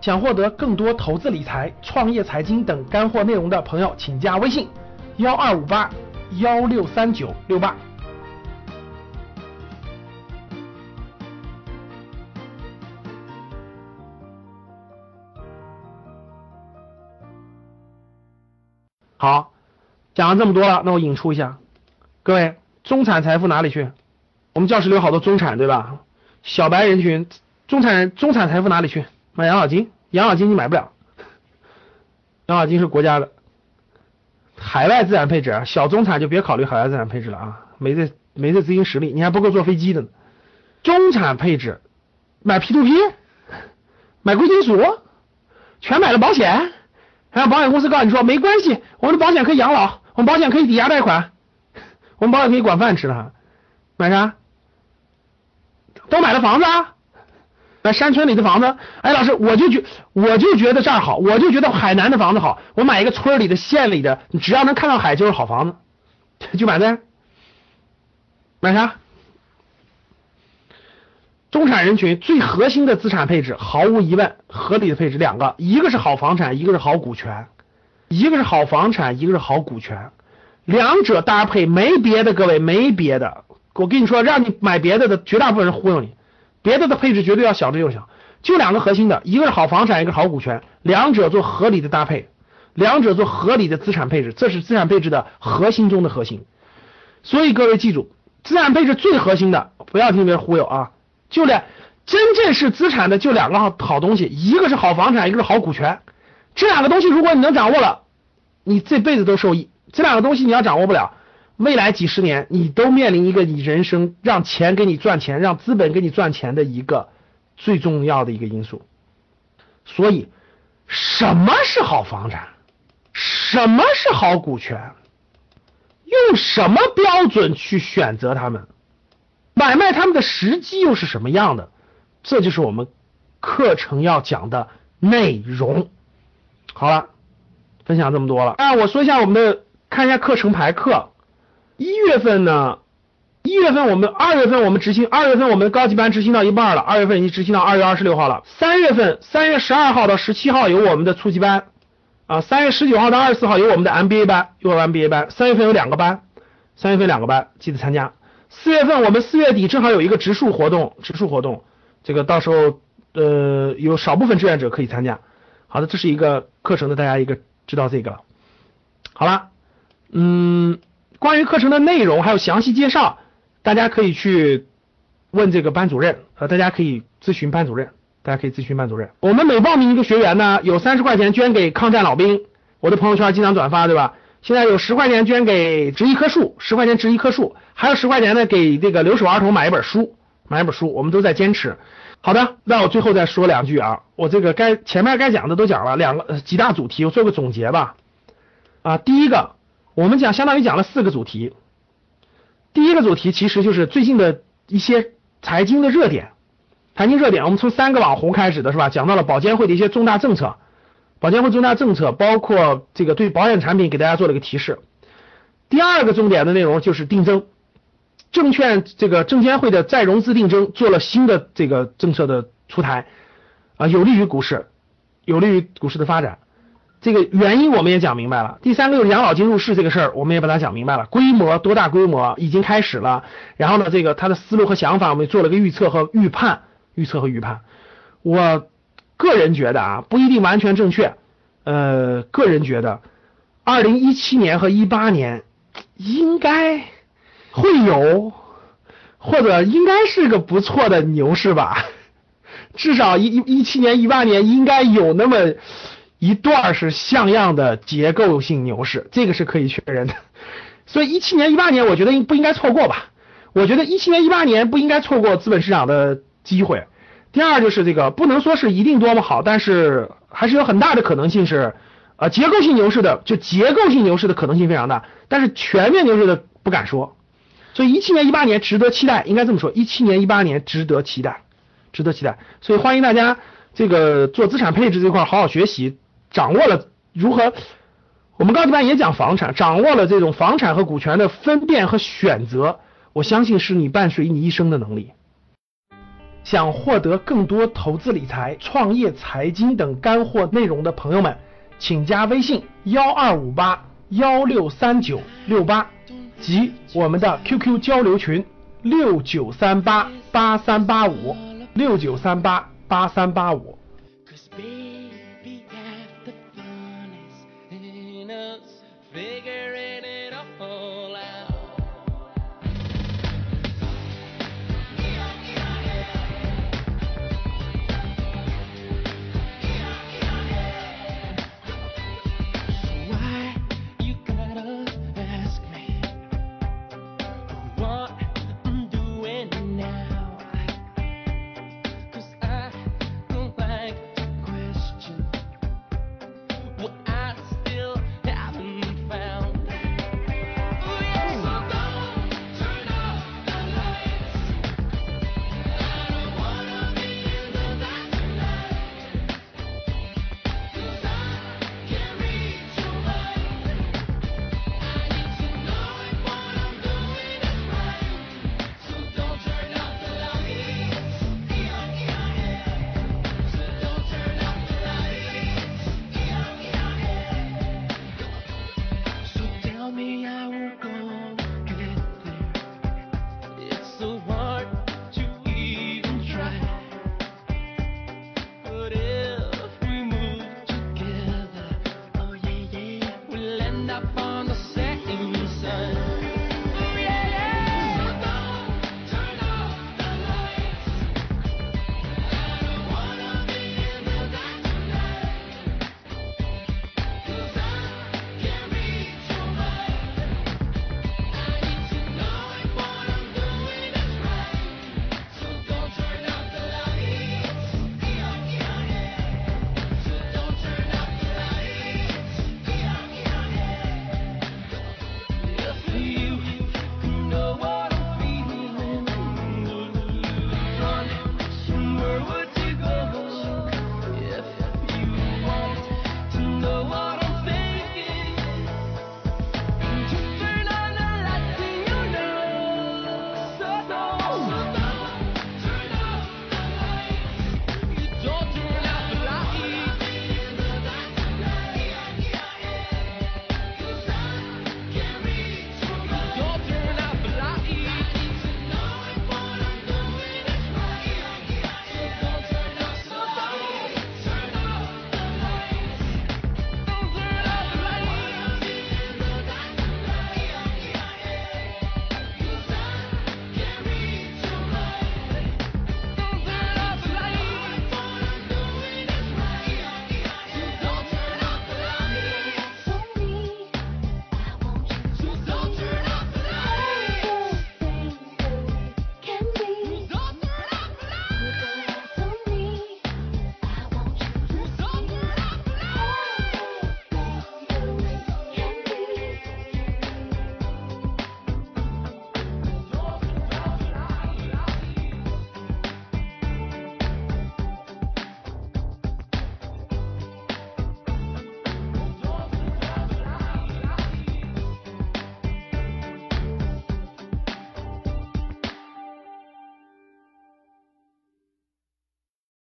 想获得更多投资理财、创业财经等干货内容的朋友，请加微信幺二五八幺六三九六八。好，讲了这么多了，那我引出一下，各位，中产财富哪里去？我们教室里有好多中产，对吧？小白人群，中产人，中产财富哪里去？买养老金，养老金你买不了，养老金是国家的。海外资产配置，小中产就别考虑海外资产配置了啊，没这没这资金实力，你还不够坐飞机的呢。中产配置，买 P to P，买贵金属，全买了保险。还有保险公司告诉你说没关系，我们的保险可以养老，我们保险可以抵押贷款，我们保险可以管饭吃的，买啥？都买了房子啊？那山村里的房子？哎，老师，我就觉我就觉得这儿好，我就觉得海南的房子好，我买一个村里的、县里的，你只要能看到海就是好房子，就买呗。买啥？中产人群最核心的资产配置，毫无疑问，合理的配置两个，一个是好房产，一个是好股权，一个是好房产，一个是好股权，两者搭配没别的，各位没别的，我跟你说，让你买别的的绝大部分人忽悠你，别的的配置绝对要小之又小，就两个核心的，一个是好房产，一个是好股权，两者做合理的搭配，两者做合理的资产配置，这是资产配置的核心中的核心，所以各位记住，资产配置最核心的，不要听别人忽悠啊。就两，真正是资产的就两个好好东西，一个是好房产，一个是好股权。这两个东西如果你能掌握了，你这辈子都受益。这两个东西你要掌握不了，未来几十年你都面临一个你人生让钱给你赚钱，让资本给你赚钱的一个最重要的一个因素。所以，什么是好房产？什么是好股权？用什么标准去选择它们？买卖他们的时机又是什么样的？这就是我们课程要讲的内容。好了，分享这么多了。啊，我说一下我们的，看一下课程排课。一月份呢，一月份我们二月份我们执行，二月份我们高级班执行到一半了，二月份已经执行到二月二十六号了。三月份三月十二号到十七号有我们的初级班啊，三月十九号到二十四号有我们的 MBA 班，幼儿 MBA 班。三月份有两个班，三月份两个班，记得参加。四月份我们四月底正好有一个植树活动，植树活动，这个到时候呃有少部分志愿者可以参加。好的，这是一个课程的，大家一个知道这个了。好了，嗯，关于课程的内容还有详细介绍，大家可以去问这个班主任，呃，大家可以咨询班主任，大家可以咨询班主任。我们每报名一个学员呢，有三十块钱捐给抗战老兵，我的朋友圈经常转发，对吧？现在有十块钱捐给植一棵树，十块钱植一棵树，还有十块钱呢给这个留守儿童买一本书，买一本书，我们都在坚持。好的，那我最后再说两句啊，我这个该前面该讲的都讲了，两个几大主题，我做个总结吧。啊，第一个，我们讲相当于讲了四个主题。第一个主题其实就是最近的一些财经的热点，财经热点，我们从三个网红开始的是吧？讲到了保监会的一些重大政策。保监会重大政策包括这个对保险产品给大家做了一个提示。第二个重点的内容就是定增，证券这个证监会的再融资定增做了新的这个政策的出台啊，有利于股市，有利于股市的发展。这个原因我们也讲明白了。第三个就是养老金入市这个事儿，我们也把它讲明白了，规模多大规模已经开始了。然后呢，这个他的思路和想法我们做了个预测和预判，预测和预判。我。个人觉得啊，不一定完全正确。呃，个人觉得，二零一七年和一八年应该会有，或者应该是个不错的牛市吧。至少一一一七年、一八年应该有那么一段是像样的结构性牛市，这个是可以确认的。所以一七年、一八年，我觉得应不应该错过吧？我觉得一七年、一八年不应该错过资本市场的机会。第二就是这个不能说是一定多么好，但是还是有很大的可能性是，呃，结构性牛市的，就结构性牛市的可能性非常大，但是全面牛市的不敢说，所以一七年一八年值得期待，应该这么说，一七年一八年值得期待，值得期待，所以欢迎大家这个做资产配置这块好好学习，掌握了如何，我们高级班也讲房产，掌握了这种房产和股权的分辨和选择，我相信是你伴随你一生的能力。想获得更多投资理财、创业、财经等干货内容的朋友们，请加微信幺二五八幺六三九六八及我们的 QQ 交流群六九三八八三八五六九三八八三八五。